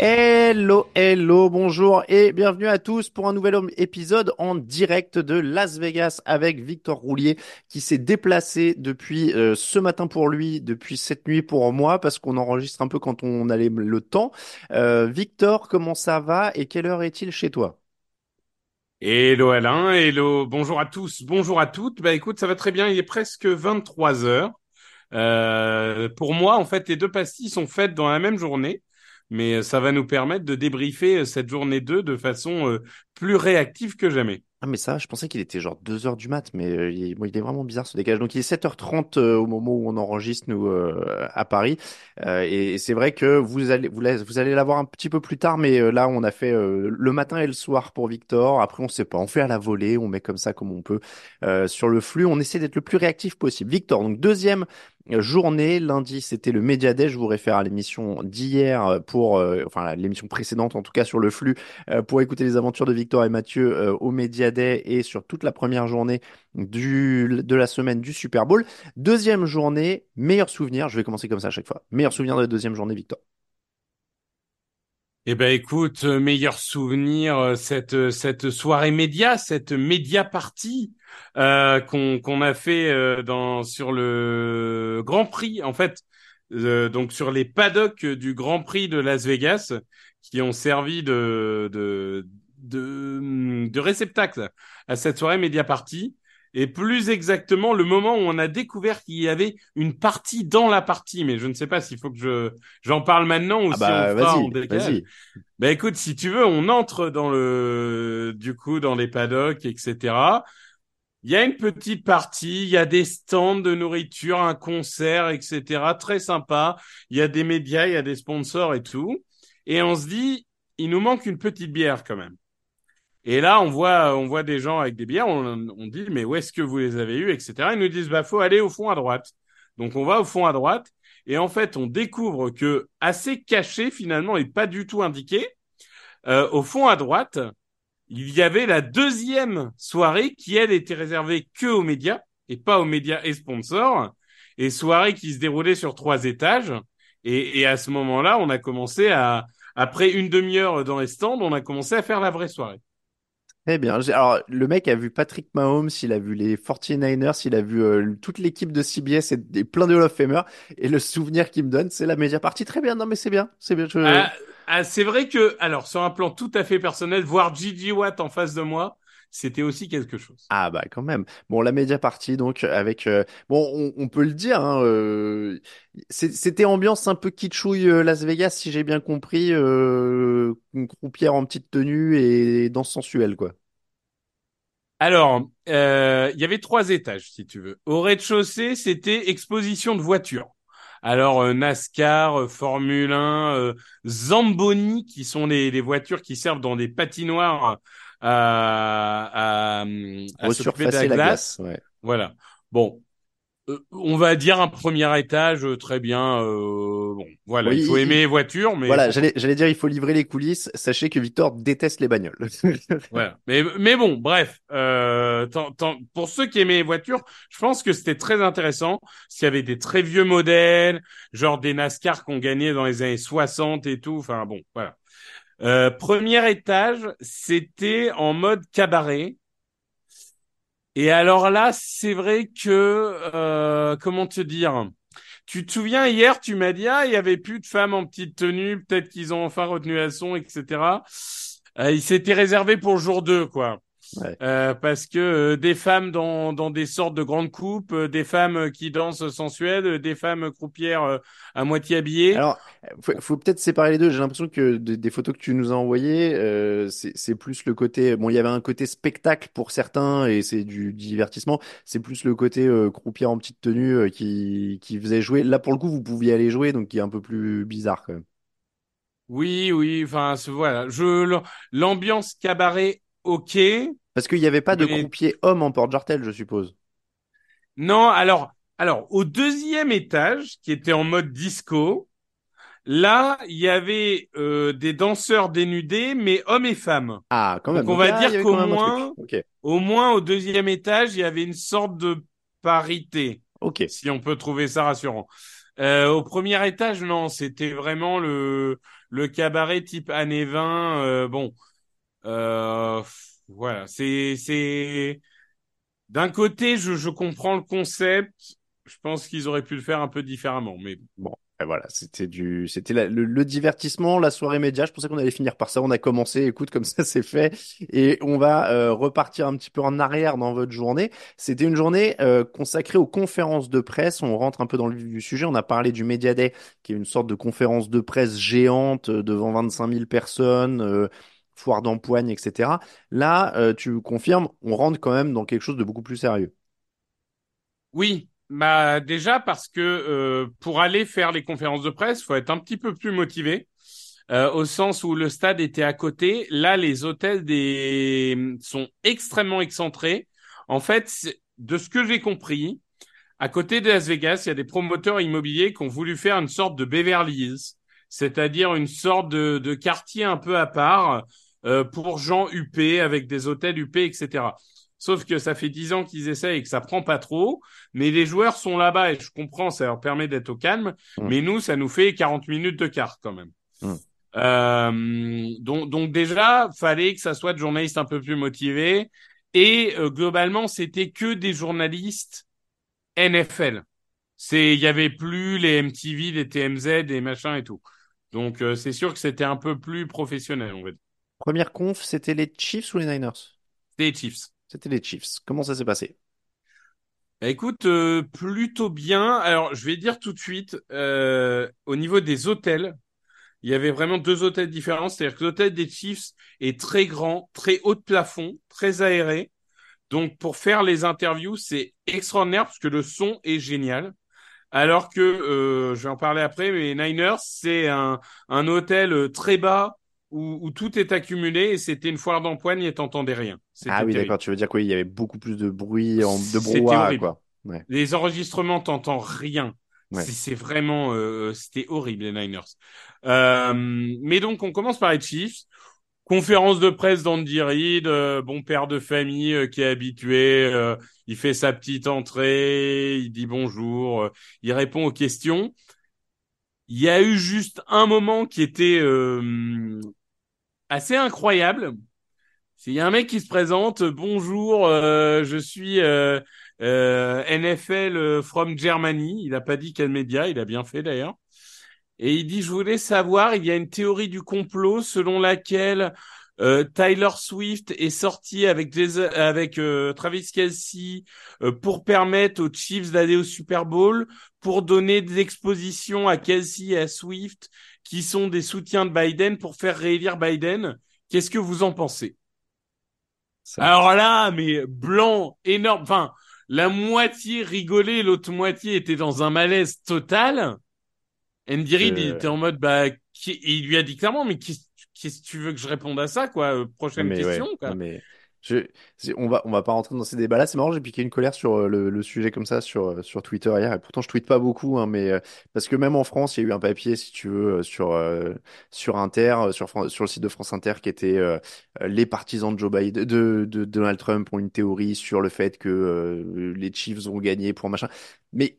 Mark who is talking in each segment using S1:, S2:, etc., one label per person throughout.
S1: Hello, hello, bonjour et bienvenue à tous pour un nouvel épisode en direct de Las Vegas avec Victor Roulier qui s'est déplacé depuis euh, ce matin pour lui, depuis cette nuit pour moi parce qu'on enregistre un peu quand on a le temps. Euh, Victor, comment ça va et quelle heure est-il chez toi?
S2: Hello Alain, hello, bonjour à tous, bonjour à toutes. Bah écoute, ça va très bien, il est presque 23 heures. Euh, pour moi, en fait, les deux pastilles sont faites dans la même journée, mais ça va nous permettre de débriefer cette journée 2 de façon euh, plus réactive que jamais.
S1: Ah mais ça, je pensais qu'il était genre 2 heures du mat, mais euh, il, bon, il est vraiment bizarre ce décalage. Donc il est 7h30 euh, au moment où on enregistre nous euh, à Paris, Euh, et, et c'est vrai que vous allez vous, la- vous allez l'avoir un petit peu plus tard, mais euh, là on a fait euh, le matin et le soir pour Victor. Après on sait pas, on fait à la volée, on met comme ça comme on peut sur le flux. On essaie d'être le plus réactif possible. Victor, donc deuxième journée lundi, c'était le Media Day. Je vous réfère à l'émission d'hier pour, euh, enfin l'émission précédente en tout cas sur le flux euh, pour écouter les aventures de Victor et Mathieu euh, au Media Day et sur toute la première journée du, de la semaine du Super Bowl. Deuxième journée, meilleur souvenir. Je vais commencer comme ça à chaque fois. Meilleur souvenir de la deuxième journée, Victor.
S2: Eh ben écoute, euh, meilleur souvenir euh, cette euh, cette soirée média, cette média party euh, qu'on qu'on a fait dans sur le Grand Prix en fait donc sur les paddocks du Grand Prix de Las Vegas qui ont servi de de de, de réceptacle à cette soirée média party et plus exactement le moment où on a découvert qu'il y avait une partie dans la partie mais je ne sais pas s'il faut que je j'en parle maintenant ou
S1: Ah
S2: si
S1: bah
S2: on fera en décalage. Ben écoute, si tu veux, on entre dans le, du coup, dans les paddocks, etc. Il y a une petite partie, il y a des stands de nourriture, un concert, etc. Très sympa. Il y a des médias, il y a des sponsors et tout. Et on se dit, il nous manque une petite bière quand même. Et là, on voit, on voit des gens avec des bières. On, on dit, mais où est-ce que vous les avez eues, etc. Ils nous disent, bah, faut aller au fond à droite. Donc, on va au fond à droite. Et en fait, on découvre que assez caché finalement et pas du tout indiqué, euh, au fond à droite, il y avait la deuxième soirée qui elle était réservée que aux médias et pas aux médias et sponsors, et soirée qui se déroulait sur trois étages. Et, et à ce moment-là, on a commencé à, après une demi-heure dans les stands, on a commencé à faire la vraie soirée.
S1: Très bien. J'ai- Alors, le mec a vu Patrick Mahomes, il a vu les 49ers, il a vu euh, toute l'équipe de CBS et, plein de Hall of Famer. Et le souvenir qu'il me donne, c'est la média partie. Très bien. Non, mais c'est bien. C'est bien. Je...
S2: Ah, ah, c'est vrai que, alors, sur un plan tout à fait personnel, voir Gigi Watt en face de moi, c'était aussi quelque chose.
S1: Ah bah quand même. Bon, la média partie donc avec euh, bon, on, on peut le dire. Hein, euh, c'est- c'était ambiance un peu kitschouille euh, Las Vegas si j'ai bien compris. Euh, une croupière en petite tenue et danse sensuelle quoi.
S2: Alors, euh, il y avait trois étages, si tu veux. Au rez-de-chaussée, c'était exposition de voitures. Alors, euh, NASCAR, euh, Formule 1, euh, Zamboni, qui sont les, les voitures qui servent dans des patinoires à, à, à la glace.
S1: glace. Ouais.
S2: Voilà. Bon, Euh, on va dire un premier étage, euh, très bien. euh, bon, voilà,
S1: Oui,
S2: il faut
S1: il-
S2: aimer les voitures, mais
S1: Voilà, j'allais j'allais dire il faut livrer les coulisses. Sachez que Victor déteste les bagnoles.
S2: Voilà. Mais, mais bon, bref, euh, tant- tant- pour ceux qui aimaient les voitures, je pense que c'était très intéressant. S'il y avait des très vieux modèles, genre des NASCAR qu'on gagnait dans les années 60 et tout. Enfin bon, voilà. Euh, premier étage, c'était en mode cabaret. Et alors là, c'est vrai que euh, comment te dire? Tu te souviens hier, tu m'as dit ah il y avait plus de femmes en petite tenue, peut-être qu'ils ont enfin retenu la son, etc. Euh, il s'était réservé pour jour 2, quoi.
S1: Ouais.
S2: Euh, parce que euh, des femmes dans, dans des sortes de grandes coupes, euh, des femmes qui dansent sensuelles, euh, des femmes croupières euh, à moitié habillées.
S1: Alors, faut, faut peut-être séparer les deux. J'ai l'impression que des, des photos que tu nous as envoyées, euh, c'est plus le côté. Bon, il y avait un côté spectacle pour certains et c'est du divertissement. C'est plus le côté euh, croupière en petite tenue euh, qui qui faisait jouer. Là, pour le coup, vous pouviez aller jouer, donc qui est un peu plus bizarre quand même.
S2: Oui, oui, enfin voilà. Je l'ambiance cabaret, ok.
S1: Parce qu'il n'y avait pas de
S2: Mais-
S1: croupier homme en porte-jartel, je suppose.
S2: Non, alors, alors au deuxième étage, qui était en mode disco, là, il y avait euh, des danseurs dénudés, mais hommes et femmes.
S1: Ah, quand même.
S2: Donc, on va dire qu'au moins-. Au moins au deuxième étage, il y avait une sorte de parité,
S1: Ok.
S2: si on peut trouver ça rassurant. Euh, au premier étage, non, c'était vraiment le le cabaret type années 20. euh, bon, euh, voilà, c'est c'est d'un côté, je je comprends le concept. Je pense qu'ils auraient pu le faire un peu différemment, mais
S1: Bon, et voilà, c'était du, c'était le, le divertissement, la soirée média. Je pensais qu'on allait finir par ça. On a commencé, écoute, comme ça c'est fait, et on va euh, repartir un petit peu en arrière dans votre journée. C'était une journée euh, consacrée aux conférences de presse. On rentre un peu dans le sujet. On a parlé du Media Day, qui est une sorte de conférence de presse géante euh, devant 25 000 personnes. euh, foire d'empoigne, etc. Là, euh, tu confirmes, on rentre quand même dans quelque chose de beaucoup plus sérieux.
S2: Oui, bah déjà parce que euh, pour aller faire les conférences de presse, faut être un petit peu plus motivé, euh, au sens où le stade était à côté. Là, les hôtels sont extrêmement excentrés. En fait, de ce que j'ai compris, à côté de Las Vegas, il y a des promoteurs immobiliers qui ont voulu faire une sorte de Beverly c'est-à-dire une sorte de quartier un peu à part euh, pour gens huppés avec des hôtels huppés, etc. Sauf que ça fait dix ans qu'ils essayent et que ça prend pas trop. Mais les joueurs sont là-bas et je comprends, ça leur permet d'être au calme.
S1: Mm.
S2: Mais nous, ça nous fait 40 minutes de quart quand même.
S1: Mm.
S2: Euh, donc, donc déjà, fallait que ça soit de journalistes un peu plus motivés. Et euh, globalement, c'était que des journalistes NFL. C'est, il y avait plus les MTV, les TMZ, des machins et tout. Donc, euh, c'est sûr que c'était un peu plus professionnel, on va dire.
S1: Première conf, c'était les Chiefs ou les Niners?
S2: C'était les Chiefs.
S1: C'était les Chiefs. Comment ça s'est passé?
S2: Bah, Écoute, euh, plutôt bien. Alors, je vais dire tout de suite, euh, au niveau des hôtels, il y avait vraiment deux hôtels différents. C'est-à-dire que l'hôtel des Chiefs est très grand, très haut de plafond, très aéré. Donc, pour faire les interviews, c'est extraordinaire parce que le son est génial. Alors que, euh, je vais en parler après, mais Niners, c'est un, un hôtel très bas où, où tout est accumulé et c'était une foire d'empoigne et t'entendais rien.
S1: Ah oui, d'accord. Tu veux dire qu'il y avait beaucoup plus de bruit, en, de brouhaha, quoi. Ouais.
S2: Les enregistrements, t'entends rien.
S1: Ouais.
S2: C'est vraiment, euh, c'était horrible les Niners. Euh, mais donc on commence par les Chiefs. Conférence de presse d'Andy Reid, euh, bon père de famille euh, qui est habitué. euh, il fait sa petite entrée, il dit bonjour, euh, il répond aux questions. Il y a eu juste un moment qui était euh, assez incroyable. C'est il y a un mec qui se présente, bonjour, euh, je suis euh, euh, NFL euh, from Germany. Il a pas dit quel média, il a bien fait d'ailleurs. Et il dit, je voulais savoir, il y a une théorie du complot selon laquelle euh, Tyler Swift est sorti avec Jason- avec euh, Travis Kelce euh, pour permettre aux Chiefs d'aller au Super Bowl, pour donner des expositions à Kelce et à Swift, qui sont des soutiens de Biden pour faire réélire Biden. Qu'est-ce que vous en pensez?
S1: Ça-
S2: Alors là, mais blanc, énorme. Enfin, la moitié rigolait, l'autre moitié était dans un malaise total. Andy Reid,
S1: Euh.
S2: était en mode, bah, qui- et il lui a dit clairement, mais qu'est-ce qu'est-ce que tu veux que je réponde à ça, quoi Euh, Prochaine
S1: mais
S2: question,
S1: ouais,
S2: quoi.
S1: mais je, on va, on va pas rentrer dans ces débats-là. C'est marrant, j'ai piqué une colère sur euh, le, le sujet comme ça sur, euh, sur Twitter hier. Et pourtant, je tweete pas beaucoup, hein, mais euh, parce que même en France, il y a eu un papier, si tu veux, sur, euh, sur Inter, sur, sur le site de France Inter, qui était euh, les partisans de Joe Biden, de, de, Donald Trump ont une théorie sur le fait que euh, les Chiefs vont gagner pour machin. Mais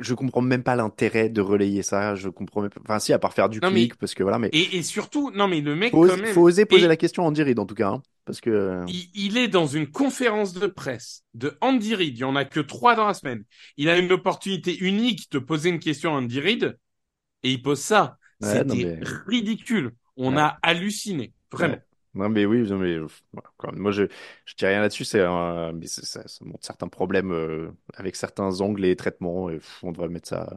S1: je comprends même pas l'intérêt de relayer ça. Je comprends même pas. Enfin, si, à part faire du
S2: Non, mais-
S1: clic, parce que voilà, mais
S2: Et, et surtout, non mais le mec
S1: faut,
S2: quand même,
S1: faut oser poser
S2: et-
S1: la question à Andy Reid, en tout cas, hein, parce que
S2: il, il est dans une conférence de presse de Andy Reid. Il y en a que trois dans la semaine. Il a une opportunité unique de poser une question à Andy Reid et il pose ça.
S1: Ouais,
S2: C'était
S1: mais-
S2: ridicule. On
S1: Ouais.
S2: a halluciné, vraiment.
S1: Ouais. Non, mais oui, non, mais euh, moi je je dis rien là-dessus, c'est un- mais c'est- ça, ça montre certains problèmes euh, avec certains angles et traitements. Et, pff, on devrait mettre ça.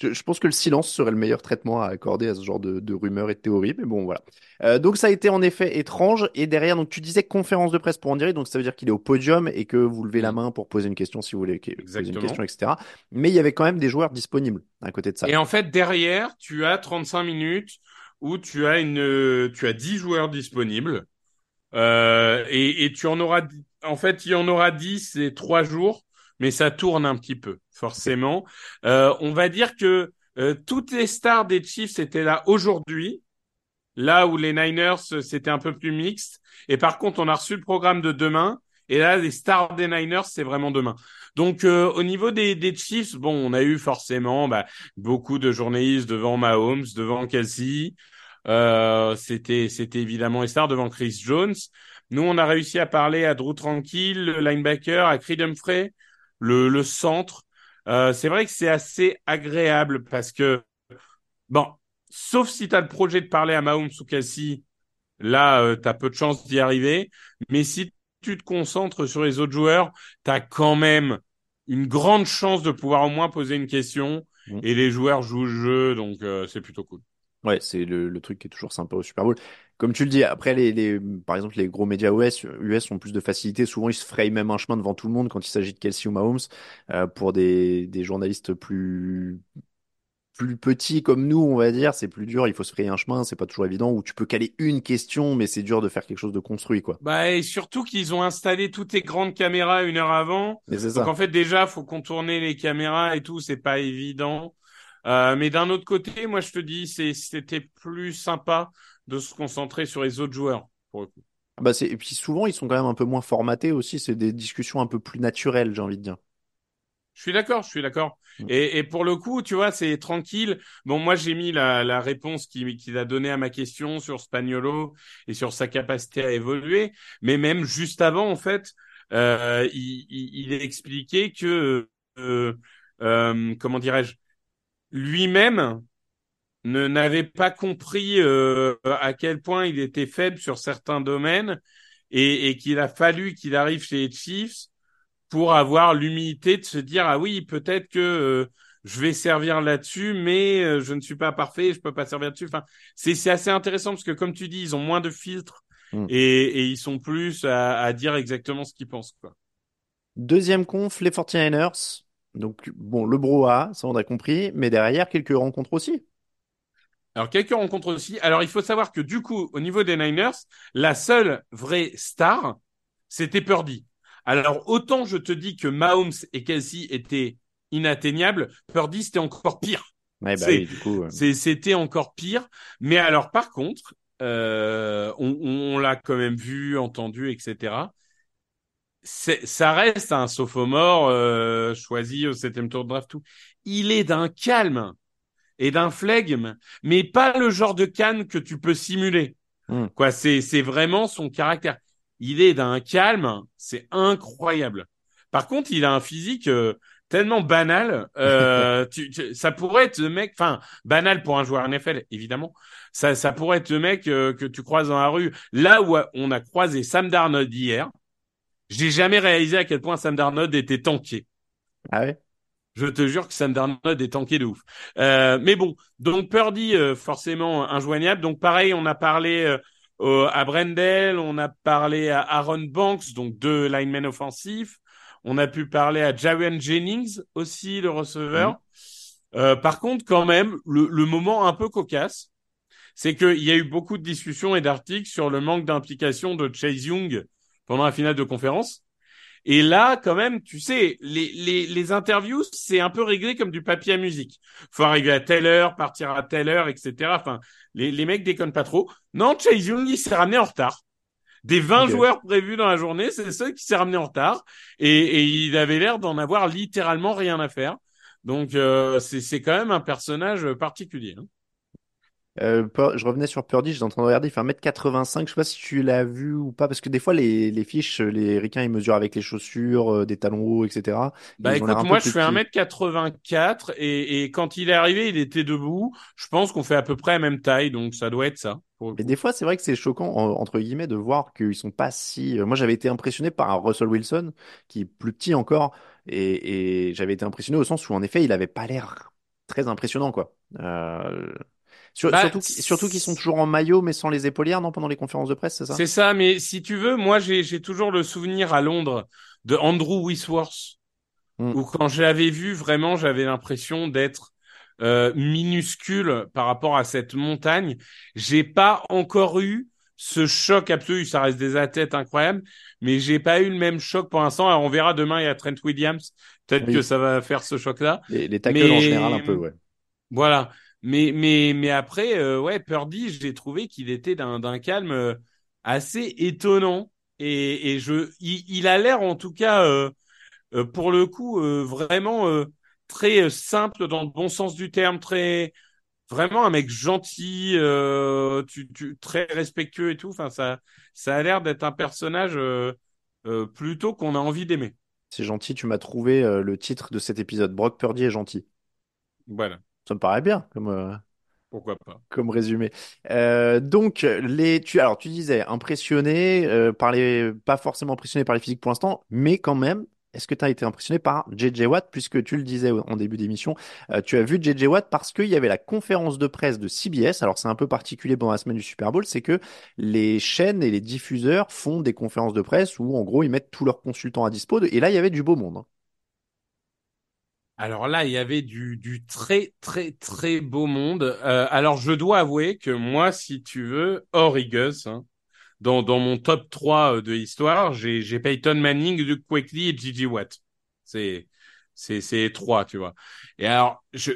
S1: Je, je pense que le silence serait le meilleur traitement à accorder à ce genre de, de rumeurs et de théories, mais bon voilà. Euh, donc ça a été en effet étrange. Et derrière, donc tu disais conférence de presse pour en dire, donc ça veut dire qu'il est au podium et que vous levez la main pour poser une question si vous voulez que- poser une
S2: Exactement.
S1: question, etc. Mais il y avait quand même des joueurs disponibles à côté de ça.
S2: Et en fait, derrière, tu as 35 minutes où tu as une, euh, tu as 10 joueurs disponibles. Euh, et, et tu en auras, en fait, il y en aura 10 et 3 jours, mais ça tourne un petit peu, forcément. Euh, on va dire que euh, toutes les stars des Chiefs étaient là aujourd'hui, là où les Niners, euh, c'était un peu plus mixte. Et par contre, on a reçu le programme de demain. Et là, les stars des Niners, c'est vraiment demain. Donc, euh, au niveau des, des Chiefs, bon, on a eu forcément bah, beaucoup de journalistes devant Mahomes, devant Kelsey. Euh, c'était, c'était évidemment les stars devant Chris Jones. Nous, on a réussi à parler à Drew Tranquille, le linebacker, à Creed Humphrey, le, le centre. Euh, c'est vrai que c'est assez agréable parce que, bon, sauf si tu as le projet de parler à Mahomes ou Kelsey, là, euh, tu as peu de chances d'y arriver. Mais si tu te concentres sur les autres joueurs, tu as quand même une grande chance de pouvoir au moins poser une question.
S1: Mm.
S2: Et les joueurs jouent le jeu, donc euh, c'est plutôt cool.
S1: Ouais, c'est le, le truc qui est toujours sympa au Super Bowl. Comme tu le dis, après les, les par exemple les gros médias US, US ont plus de facilité. Souvent ils se frayent même un chemin devant tout le monde quand il s'agit de Kelsey ou Mahomes. Euh, pour des, des journalistes plus plus petits comme nous, on va dire, c'est plus dur. Il faut se frayer un chemin, c'est pas toujours évident. Où tu peux caler une question, mais c'est dur de faire quelque chose de construit, quoi.
S2: Bah et surtout qu'ils ont installé toutes les grandes caméras une heure avant. Donc
S1: ça.
S2: en fait déjà faut contourner les caméras et tout, c'est pas évident. Euh, mais d'un autre côté, moi je te dis, c'était plus sympa de se concentrer sur les autres joueurs pour le coup.
S1: Bah c'est et puis souvent ils sont quand même un peu moins formatés aussi. C'est des discussions un peu plus naturelles, j'ai envie de dire.
S2: Je suis d'accord, je suis d'accord.
S1: Mm.
S2: Et, et pour le coup, tu vois, c'est tranquille. Bon, moi, j'ai mis la, la réponse qu'il a donnée à ma question sur Spagnolo et sur sa capacité à évoluer. Mais même juste avant, en fait, euh, il, il, il expliquait que, euh, euh, comment dirais-je, lui-même ne n'avait pas compris euh, à quel point il était faible sur certains domaines et, et qu'il a fallu qu'il arrive chez les Chiefs pour avoir l'humilité de se dire ah oui peut-être que euh, je vais servir là-dessus mais euh, je ne suis pas parfait je peux pas servir dessus enfin c'est c'est assez intéressant parce que comme tu dis ils ont moins de filtres
S1: Mm.
S2: et, et ils sont plus à, à dire exactement ce qu'ils pensent quoi
S1: Deuxième conf, les 49ers. Donc bon, le brouhaha, ça on a compris. Mais derrière quelques rencontres aussi.
S2: alors quelques rencontres aussi alors il faut savoir que du coup au niveau des Niners la seule vraie star c'était Purdy alors autant je te dis que Mahomes et Kelsey étaient inatteignables Purdy c'était encore pire
S1: Ouais, bah
S2: C'est-
S1: oui, du coup. euh,
S2: C'est- C'était encore pire. Mais alors, par contre, euh, on, on l'a quand même vu, entendu, etc. Ça reste un sophomore euh, choisi au septième tour de draft. Tout. Il est d'un calme et d'un flegme, mais pas le genre de canne que tu peux simuler.
S1: Hmm.
S2: Quoi, c'est, c'est vraiment son caractère. Il est d'un calme, c'est incroyable. Par contre, il a un physique euh, tellement banal. Euh, tu, tu- ça pourrait être le mec, enfin banal pour un joueur NFL, évidemment. Ça, ça pourrait être le mec euh, que tu croises dans la rue. Là où on a croisé Sam Darnold hier, j'ai jamais réalisé à quel point Sam Darnold était tanké.
S1: Ah ouais?
S2: Je te jure que Sam Darnold est tanké de ouf. Euh, mais bon, donc Purdy euh, forcément injoignable. Donc pareil, on a parlé euh, à Brendel, on a parlé à Aaron Banks, donc deux linemen offensifs. On a pu parler à Javian Jennings aussi, le receveur. Euh, par contre, quand même, le, le moment un peu cocasse, c'est qu'il y a eu beaucoup de discussions et d'articles sur le manque d'implication de Chase Young pendant la finale de conférence. Et là, quand même, tu sais, les, les, les interviews, c'est un peu réglé comme du papier à musique. Faut arriver à telle heure, partir à telle heure, etc. Enfin, les, les mecs déconnent pas trop. Non, Chase Young, il s'est ramené en retard. Des 20
S1: Ok.
S2: joueurs prévus dans la journée, c'est seul qui s'est ramené en retard. Et, et il avait l'air d'en avoir littéralement rien à faire. Donc euh, c'est c'est quand même un personnage particulier. Hein.
S1: Euh, je revenais sur Purdy, j'étais en train de regarder, il fait 1m85, je sais pas si tu l'as vu ou pas, parce que des fois les, les fiches, les ricains ils mesurent avec les chaussures, euh, des talons hauts, etc.
S2: Bah
S1: Ils
S2: écoute, moi je fais
S1: petits.
S2: 1m84 et, et quand il est arrivé, il était debout. Je pense qu'on fait à peu près la même taille, donc ça doit être ça.
S1: Mais des fois, c'est vrai que c'est choquant, en- entre guillemets, de voir qu'ils sont pas si. euh, Moi, j'avais été impressionné par un Russell Wilson, qui est plus petit encore, et, et j'avais été impressionné au sens où, en effet, il avait pas l'air très impressionnant, quoi. Euh, sur-
S2: Bah,
S1: surtout, surtout qu'ils sont toujours en maillot, mais sans les épaulières, non, pendant les conférences de presse, c'est ça?
S2: c'est ça, mais si tu veux, moi j'ai toujours le souvenir à Londres de Andrew Whitworth,
S1: Mm.
S2: où quand je l'avais vu, vraiment, j'avais l'impression d'être euh, minuscule par rapport à cette montagne. J'ai pas encore eu ce choc absolu. Ça reste des athlètes incroyables, mais j'ai pas eu le même choc pour l'instant. Alors on verra demain. Il y a Trent Williams. Peut-être
S1: Oui.
S2: que ça va faire ce choc-là.
S1: Les, les tackles en général, un peu, ouais.
S2: Voilà. Mais mais mais après, euh, ouais, Purdy, j'ai trouvé qu'il était d'un d'un calme euh, assez étonnant. Et, et je, il, il a l'air en tout cas, euh, euh, pour le coup, euh, vraiment euh, très simple dans le bon sens du terme, très vraiment un mec gentil, euh, tu, tu, très respectueux et tout. Enfin, ça, ça a l'air d'être un personnage euh, euh, plutôt qu'on a envie d'aimer.
S1: C'est gentil, tu m'as trouvé euh, le titre de cet épisode. Brock Purdy est gentil.
S2: Voilà,
S1: Ça me paraît bien, comme, euh,
S2: pourquoi pas.
S1: comme résumé. Euh, donc, les, tu, alors, tu disais impressionné euh, par les, pas forcément impressionné par les physiques pour l'instant, mais quand même, est-ce que tu as été impressionné par JJ Watt, puisque tu le disais en début d'émission, euh, tu as vu JJ Watt parce qu'il y avait la conférence de presse de CBS. Alors, c'est un peu particulier pendant la semaine du Super Bowl, c'est que les chaînes et les diffuseurs font des conférences de presse où, en gros, ils mettent tous leurs consultants à dispo. Et là, il y avait du beau monde.
S2: Alors là, il y avait du, du très, très, très beau monde. Euh, alors, je dois avouer que moi, si tu veux, hors Eagles, hein, dans, dans mon top 3 euh, de l'histoire, j'ai, j'ai Peyton Manning, Luke Quickly et Gigi Watt. C'est, c'est, c'est trois, tu vois. Et alors, je,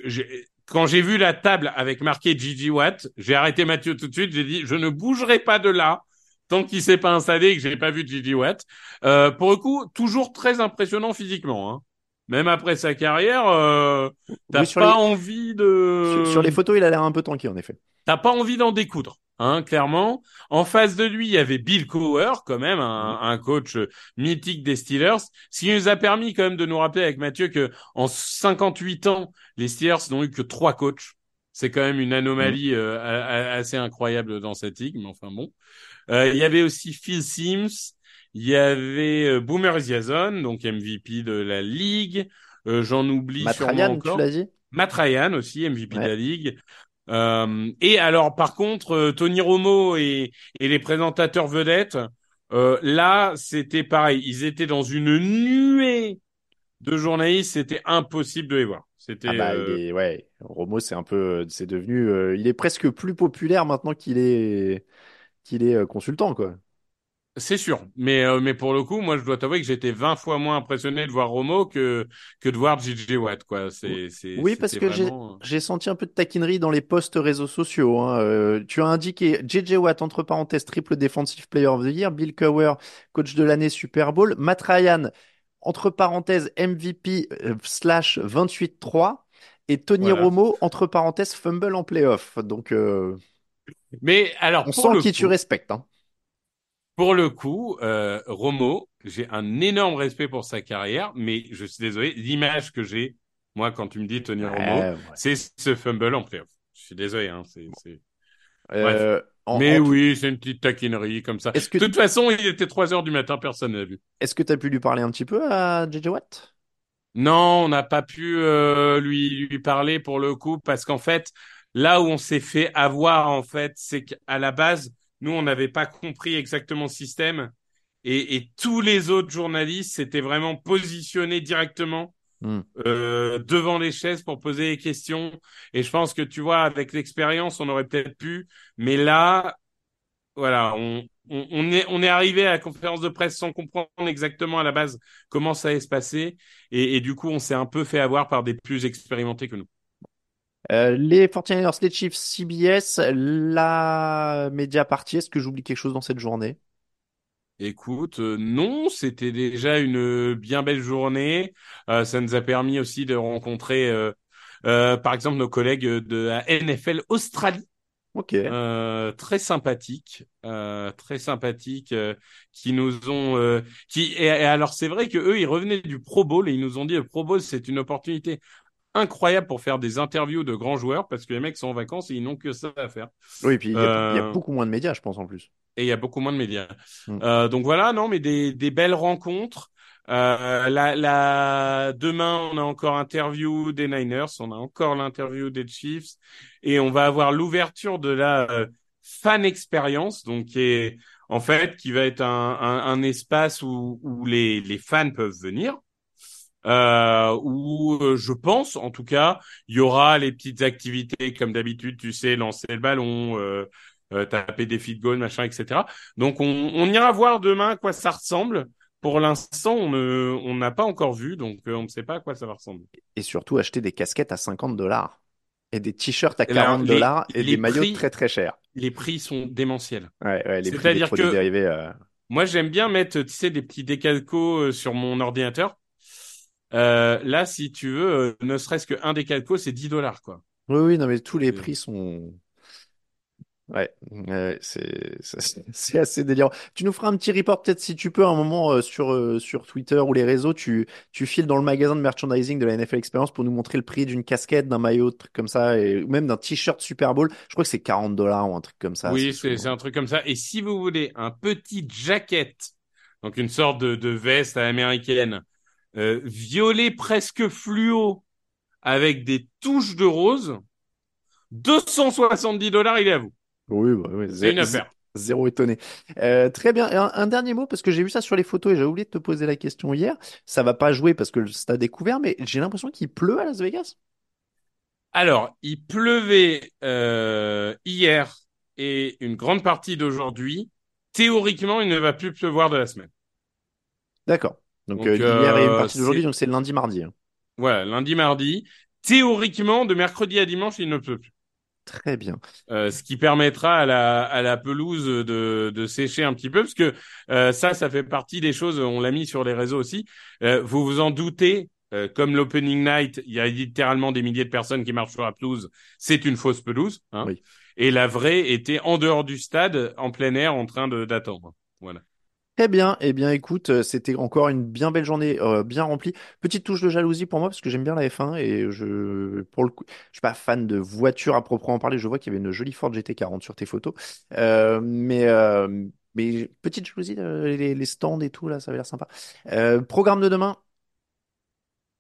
S2: quand j'ai vu la table avec marqué Gigi Watt, j'ai arrêté Mathieu tout de suite. J'ai dit, je ne bougerai pas de là tant qu'il s'est pas installé et que j'ai pas vu Gigi Watt. Euh, pour le coup, toujours très impressionnant physiquement. Hein. Même après sa carrière, euh, t'as
S1: Oui,
S2: pas
S1: les-
S2: envie de.
S1: Sur, sur les photos, il a l'air un peu tanké, en effet.
S2: T'as pas envie d'en découdre, hein, clairement. En face de lui, il y avait Bill Cowher, quand même, un, un coach euh, mythique des Steelers, ce qui nous a permis quand même de nous rappeler avec Mathieu que en 58 ans, les Steelers n'ont eu que trois coachs. C'est quand même une anomalie euh, a- a- assez incroyable dans cette ligue, mais enfin bon. Euh, il y avait aussi Phil Sims, il y avait euh, Boomer Esiason, donc MVP de la ligue. Euh, J'en oublie
S1: Matt
S2: sûrement
S1: Ryan,
S2: encore.
S1: tu l'as dit?
S2: Matt Ryan aussi, MVP de la ligue. Euh, et alors, par contre, euh, Tony Romo et, et les présentateurs vedettes, euh, là, c'était pareil. Ils étaient dans une nuée de journalistes. C'était impossible de les voir. C'était.
S1: Ah bah, il est, ouais, Romo, c'est un peu, c'est devenu, euh, il est presque plus populaire maintenant qu'il est, qu'il est consultant, quoi.
S2: C'est sûr, mais euh, mais pour le coup, moi, je dois t'avouer que j'étais 20 fois moins impressionné de voir Romo que que de voir JJ Watt, quoi. C'est c'est
S1: Oui, parce que j'ai,
S2: vraiment... euh,
S1: j'ai senti un peu de taquinerie dans les posts réseaux sociaux. hein. Euh, tu as indiqué JJ Watt, entre parenthèses, triple defensive player of the year, Bill Cowher, coach de l'année Super Bowl, Matt Ryan, entre parenthèses, MVP euh, slash 28-3, et Tony
S2: Voilà.
S1: Romo, entre parenthèses, fumble en playoff. Donc,
S2: Mais alors
S1: on sent qui tu respectes. Hein.
S2: Pour le coup, euh, Romo, j'ai un énorme respect pour sa carrière, mais je suis désolé, l'image que j'ai, moi, quand tu me dis Tony Romo,
S1: Ouais,
S2: c'est ce fumble en playoff. Je suis désolé, hein, c'est, c'est...
S1: Euh, en-
S2: mais
S1: en
S2: oui, c'est une petite taquinerie comme ça.
S1: Est-ce que-
S2: De toute façon, il était 3 heures du matin, personne n'a vu.
S1: Est-ce que tu as pu lui parler un petit peu à JJ Watt?
S2: Non, on n'a pas pu euh, lui lui parler pour le coup parce qu'en fait, là où on s'est fait avoir en fait, c'est qu'à la base, nous on n'avait pas compris exactement le système et, et tous les autres journalistes s'étaient vraiment positionnés directement
S1: Hmm.
S2: euh, devant les chaises pour poser des questions. Et je pense que tu vois, avec l'expérience, on aurait peut-être pu, mais là, voilà, on, on, on est, on est arrivé à la conférence de presse sans comprendre exactement à la base comment ça allait se passer. Et, et du coup, on s'est un peu fait avoir par des plus expérimentés que nous.
S1: Euh, les 49ers, les Chiefs, CBS, la média partie, est-ce que j'oublie quelque chose dans cette journée?
S2: Écoute, euh, non, c'était déjà une bien belle journée. Euh, ça nous a permis aussi de rencontrer, euh, euh, par exemple, nos collègues de la NFL Australie,
S1: Ok.
S2: euh, très sympathiques, euh, très sympathiques, euh, qui nous ont, euh, qui et, et alors c'est vrai que eux, ils revenaient du Pro Bowl et ils nous ont dit le Pro Bowl, c'est une opportunité incroyable pour faire des interviews de grands joueurs parce que les mecs sont en vacances et ils n'ont que ça à faire.
S1: Oui, puis il y, a- il y a
S2: Euh,
S1: beaucoup moins de médias, je pense, en plus.
S2: et il y a beaucoup moins de médias.
S1: Mm.
S2: Euh, donc voilà, non, mais des, des belles rencontres. Euh, la, la, demain, on a encore interview des Niners, on a encore l'interview des Chiefs, et on va avoir l'ouverture de la euh, fan expérience, donc qui est en fait qui va être un, un, un espace où, où les, les fans peuvent venir. Euh, où euh, je pense, en tout cas, il y aura les petites activités comme d'habitude, tu sais, lancer le ballon, euh, euh, taper des feed goals, machin, etc. Donc on, on ira voir demain à quoi ça ressemble. Pour l'instant, on ne, on n'a pas encore vu, donc euh, on ne sait pas à quoi ça va ressembler.
S1: Et surtout, acheter des casquettes à 50 dollars. Et des t-shirts à
S2: Et alors,
S1: 40
S2: les-
S1: dollars et
S2: les
S1: des maillots
S2: prix-
S1: très très chers.
S2: Les prix sont démentiels.
S1: Ouais, ouais, les prix des
S2: C'est-à-dire
S1: produits
S2: que-
S1: dérivés. euh,
S2: Moi, j'aime bien mettre, tu sais, des petits décalcos sur mon ordinateur. Euh, là, si tu veux, euh, ne serait-ce qu'un décalco, c'est 10 dollars, quoi.
S1: Oui, oui, non, mais tous les
S2: Euh.
S1: prix sont. Ouais, c'est c'est assez délirant. Tu nous feras un petit report peut-être si tu peux un moment euh, sur euh, sur Twitter ou les réseaux. Tu tu files dans le magasin de merchandising de la NFL Experience pour nous montrer le prix d'une casquette, d'un maillot, de trucs comme ça, et ou même d'un t-shirt Super Bowl. Je crois que c'est 40 dollars ou un truc comme ça.
S2: oui,
S1: c'est
S2: un truc comme ça. Et si vous voulez un petit jacket, donc une sorte de, de veste à l'américaine, euh, violet presque fluo, avec des touches de rose, 270 dollars, il est à vous.
S1: Oui, bah, oui,
S2: C'est une affaire.
S1: Zéro étonné. Euh, très bien. Un dernier mot, parce que j'ai vu ça sur les photos et j'ai oublié de te poser la question hier. Ça va pas jouer parce que le stade est couvert, mais j'ai l'impression qu'il pleut à Las Vegas.
S2: Alors, il pleuvait euh, hier et une grande partie d'aujourd'hui. Théoriquement, il ne va plus pleuvoir de la semaine.
S1: D'accord. Donc,
S2: Donc,
S1: euh, d'hier et une
S2: euh,
S1: partie d'aujourd'hui, donc c'est lundi, mardi. hein.
S2: Voilà, lundi, mardi. Théoriquement, de mercredi à dimanche, il ne pleut plus.
S1: Très bien.
S2: Euh, ce qui permettra à la, à la pelouse de, de sécher un petit peu, parce que euh, ça, ça fait partie des choses, on l'a mis sur les réseaux aussi. Euh, vous vous en doutez, euh, comme l'opening night, il y a littéralement des milliers de personnes qui marchent sur la pelouse, c'est une fausse pelouse. Hein,
S1: Oui.
S2: Et la vraie était en dehors du stade, en plein air, en train de d'attendre. Voilà.
S1: Très bien. Eh bien, écoute, euh, c'était encore une bien belle journée, euh, bien remplie. Petite touche de jalousie pour moi parce que j'aime bien la F1 et je, pour le coup, je suis pas fan de voitures à proprement parler. Je vois qu'il y avait une jolie Ford GT40 sur tes photos, euh, mais euh, mais petite jalousie, euh, les, les stands et tout là, ça avait l'air sympa. Euh, programme de demain?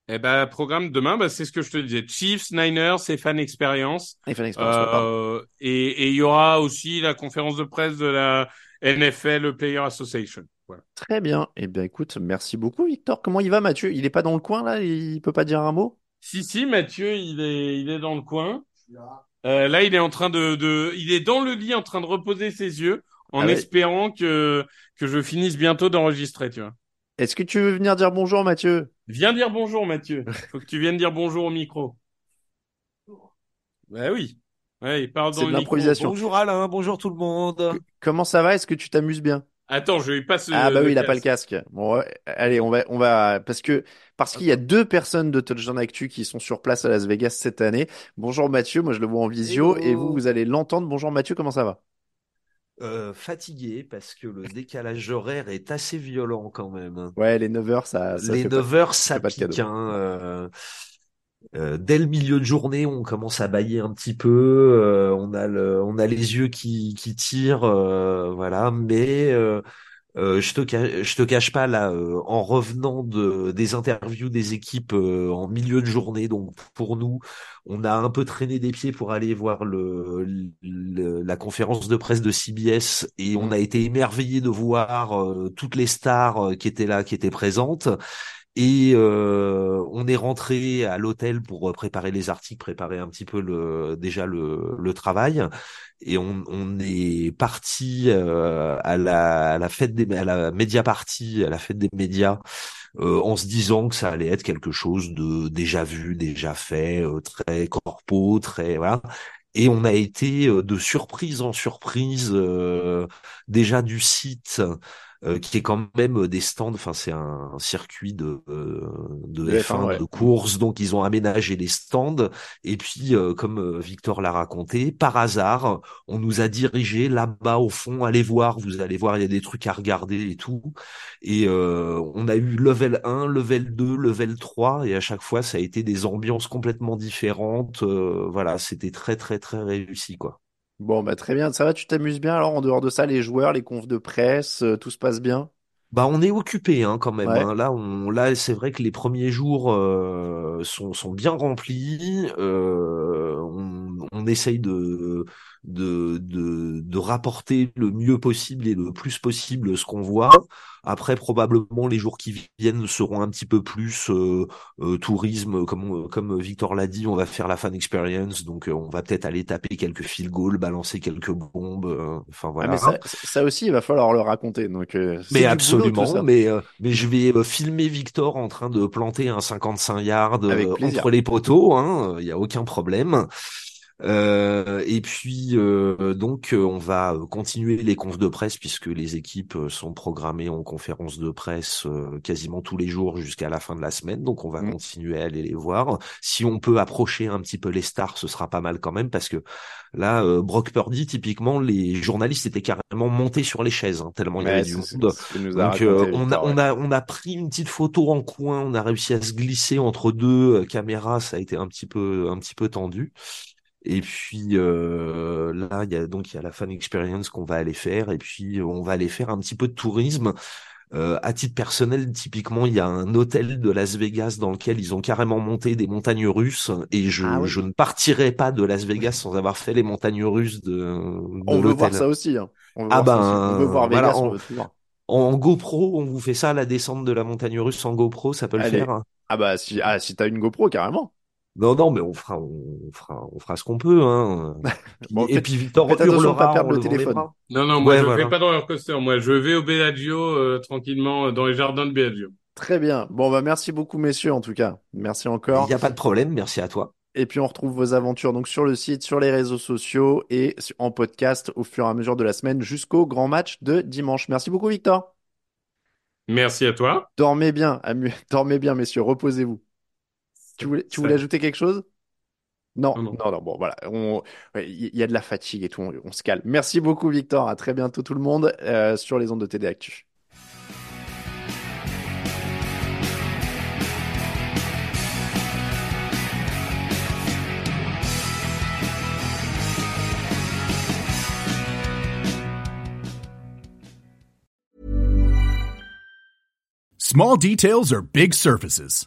S2: Eh ben, programme demain, bah, c'est ce que je te disais. Chiefs, Niners et Fan Experience.
S1: Et fan pardon.
S2: Euh, et et il y aura aussi la conférence de presse de la NFL Player Association. Voilà.
S1: Très bien. Eh bien, écoute, merci beaucoup, Victor. Comment il va, Mathieu? Il est pas dans le coin là? Il peut pas dire un mot?
S2: Si, si, Mathieu, il est, il est dans le coin. Euh, là, il est en train de, de, il est dans le lit en train de reposer ses yeux en
S1: Ah ouais.
S2: espérant que, que je finisse bientôt d'enregistrer, tu vois.
S1: Est-ce que tu veux venir dire bonjour, Mathieu?
S2: Viens dire bonjour, Mathieu. Faut que tu viennes dire bonjour au micro. Bah oui. Ouais, il parle
S1: C'est
S2: dans
S1: l'improvisation.
S3: Bonjour Alain, bonjour tout le monde.
S1: Comment ça va? Est-ce que tu t'amuses bien?
S2: Attends, je lui passe
S1: Ah bah oui, il a pas le
S2: casque.
S1: Bon, ouais, allez, on va, on va, parce que, parce qu'il y a deux personnes de Touchdown Actu qui sont sur place à Las Vegas cette année. Bonjour Mathieu, moi je le vois en visio,
S3: Hello.
S1: et vous, vous allez l'entendre. Bonjour Mathieu, comment ça va?
S3: Euh, fatigué parce que le décalage horaire est assez violent quand même.
S1: Ouais, les 9 heures, ça, ça
S3: Les
S1: fait pas-
S3: 9 heures, ça
S1: fait pas de
S3: pique.
S1: cadeau.
S3: hein, euh, euh, dès le milieu de journée, on commence à bailler un petit peu. euh, on a les yeux qui, tirent, euh, voilà. Mais euh, je te, te cache pas là, en revenant de des interviews des équipes en milieu de journée, donc pour nous, on a un peu traîné des pieds pour aller voir la conférence de presse de CBS et on a été émerveillé de voir toutes les stars qui étaient là, qui étaient présentes. Et euh, on est rentré à l'hôtel pour euh, préparer les articles, préparer un petit peu le déjà le, le travail. Et on, on est parti euh, à la, à la fête des à la média party, à la fête des médias, euh, en se disant que ça allait être quelque chose de déjà vu, déjà fait, euh, très corpo, très voilà. Et on a été euh, de surprise en surprise, déjà du site euh, qui est quand même des stands. Enfin, c'est un, circuit de euh, de
S1: De
S3: F1,
S1: F1, ouais.
S3: de course, donc ils ont aménagé les stands. Et puis, euh, comme euh, Victor l'a raconté, par hasard, on nous a dirigé là-bas au fond. Allez voir, vous allez voir, il y a des trucs à regarder et tout. Et euh, on a eu level 1, level 2, level 3, et à chaque fois, ça a été des ambiances complètement différentes. Euh, voilà, c'était très très très réussi, quoi.
S1: Bon, bah très bien. Ça va, tu t'amuses bien alors en dehors de ça, les joueurs, les confs de presse, euh, tout se passe bien?
S3: Bah, on est occupé hein, quand même.
S1: Ouais.
S3: hein. Là, on, là, c'est vrai que les premiers jours euh, sont, sont bien remplis. Euh, on, on essaye de, de, de, de rapporter le mieux possible et le plus possible ce qu'on voit. Après, probablement, les jours qui viennent seront un petit peu plus euh, euh, tourisme, comme, on- comme Victor l'a dit, on va faire la fan experience, donc euh, on va peut-être aller taper quelques field goals, balancer quelques bombes. enfin
S1: Ah,
S3: voilà.
S1: mais ça, ça aussi, il va falloir le raconter. Donc,
S3: Mais
S1: boulot,
S3: absolument, mais mais je vais filmer Victor en train de planter un 55 yards entre les poteaux, hein, il y a aucun problème. Euh, et puis euh, donc euh, on va continuer les confs de presse puisque les équipes euh, sont programmées en conférence de presse euh, quasiment tous les jours jusqu'à la fin de la semaine. Donc on va
S1: Mm.
S3: continuer à aller les voir. Si on peut approcher un petit peu les stars, ce sera pas mal quand même parce que là euh, Brock Purdy typiquement les journalistes étaient carrément montés sur les chaises hein, tellement il y avait du monde.
S1: a
S3: Donc euh, on a on a on a pris une petite photo en coin, on a réussi à se glisser entre deux euh, caméras, ça a été un petit peu un petit peu tendu. Et puis euh, là il y a donc il y a la fan experience qu'on va aller faire et puis on va aller faire un petit peu de tourisme. Euh, à titre personnel, typiquement, il y a un hôtel de Las Vegas dans lequel ils ont carrément monté des montagnes russes et je,
S1: Ah oui.
S3: je ne partirai pas de Las Vegas sans avoir fait les montagnes russes de, de
S1: On veut voir ça aussi. hein. On veut
S3: Ah
S1: voir ça aussi. On veut
S3: ben,
S1: voir
S3: voilà,
S1: Vegas, on
S3: on-
S1: veut tout voir.
S3: En GoPro, on vous fait ça, la descente de la montagne russe en GoPro, ça peut le faire. hein
S1: Ah bah si, ah, si t'as une GoPro, carrément.
S3: Non, non, mais on fera, on fera, on fera ce qu'on peut. Hein.
S1: Bon,
S3: et puis Victor hurlera
S1: pas perdre le téléphone.
S2: Non, non, moi
S3: Ouais,
S2: je
S3: voilà.
S2: vais pas dans leur coaster. Moi, je vais au Bellagio euh, tranquillement euh, dans les jardins de Bellagio.
S1: Très bien. Bon, bah merci beaucoup, messieurs, en tout cas. Merci
S3: Il
S1: encore.
S3: n'y a pas de problème, merci à toi.
S1: Et puis on retrouve vos aventures donc sur le site, sur les réseaux sociaux et en podcast au fur et à mesure de la semaine jusqu'au grand match de dimanche. Merci beaucoup, Victor.
S2: Merci à toi.
S1: Dormez bien, amu- dormez bien, messieurs. Reposez-vous. Tu voulais, tu
S2: Ça-
S1: voulais ajouter quelque chose? Non,
S2: Non, non.
S1: bon, voilà. On- Il y a de la fatigue et tout, on, on se calme. Merci beaucoup, Victor. À très bientôt, tout le monde, euh, sur les ondes de TD Actu.
S4: Small details are big surfaces.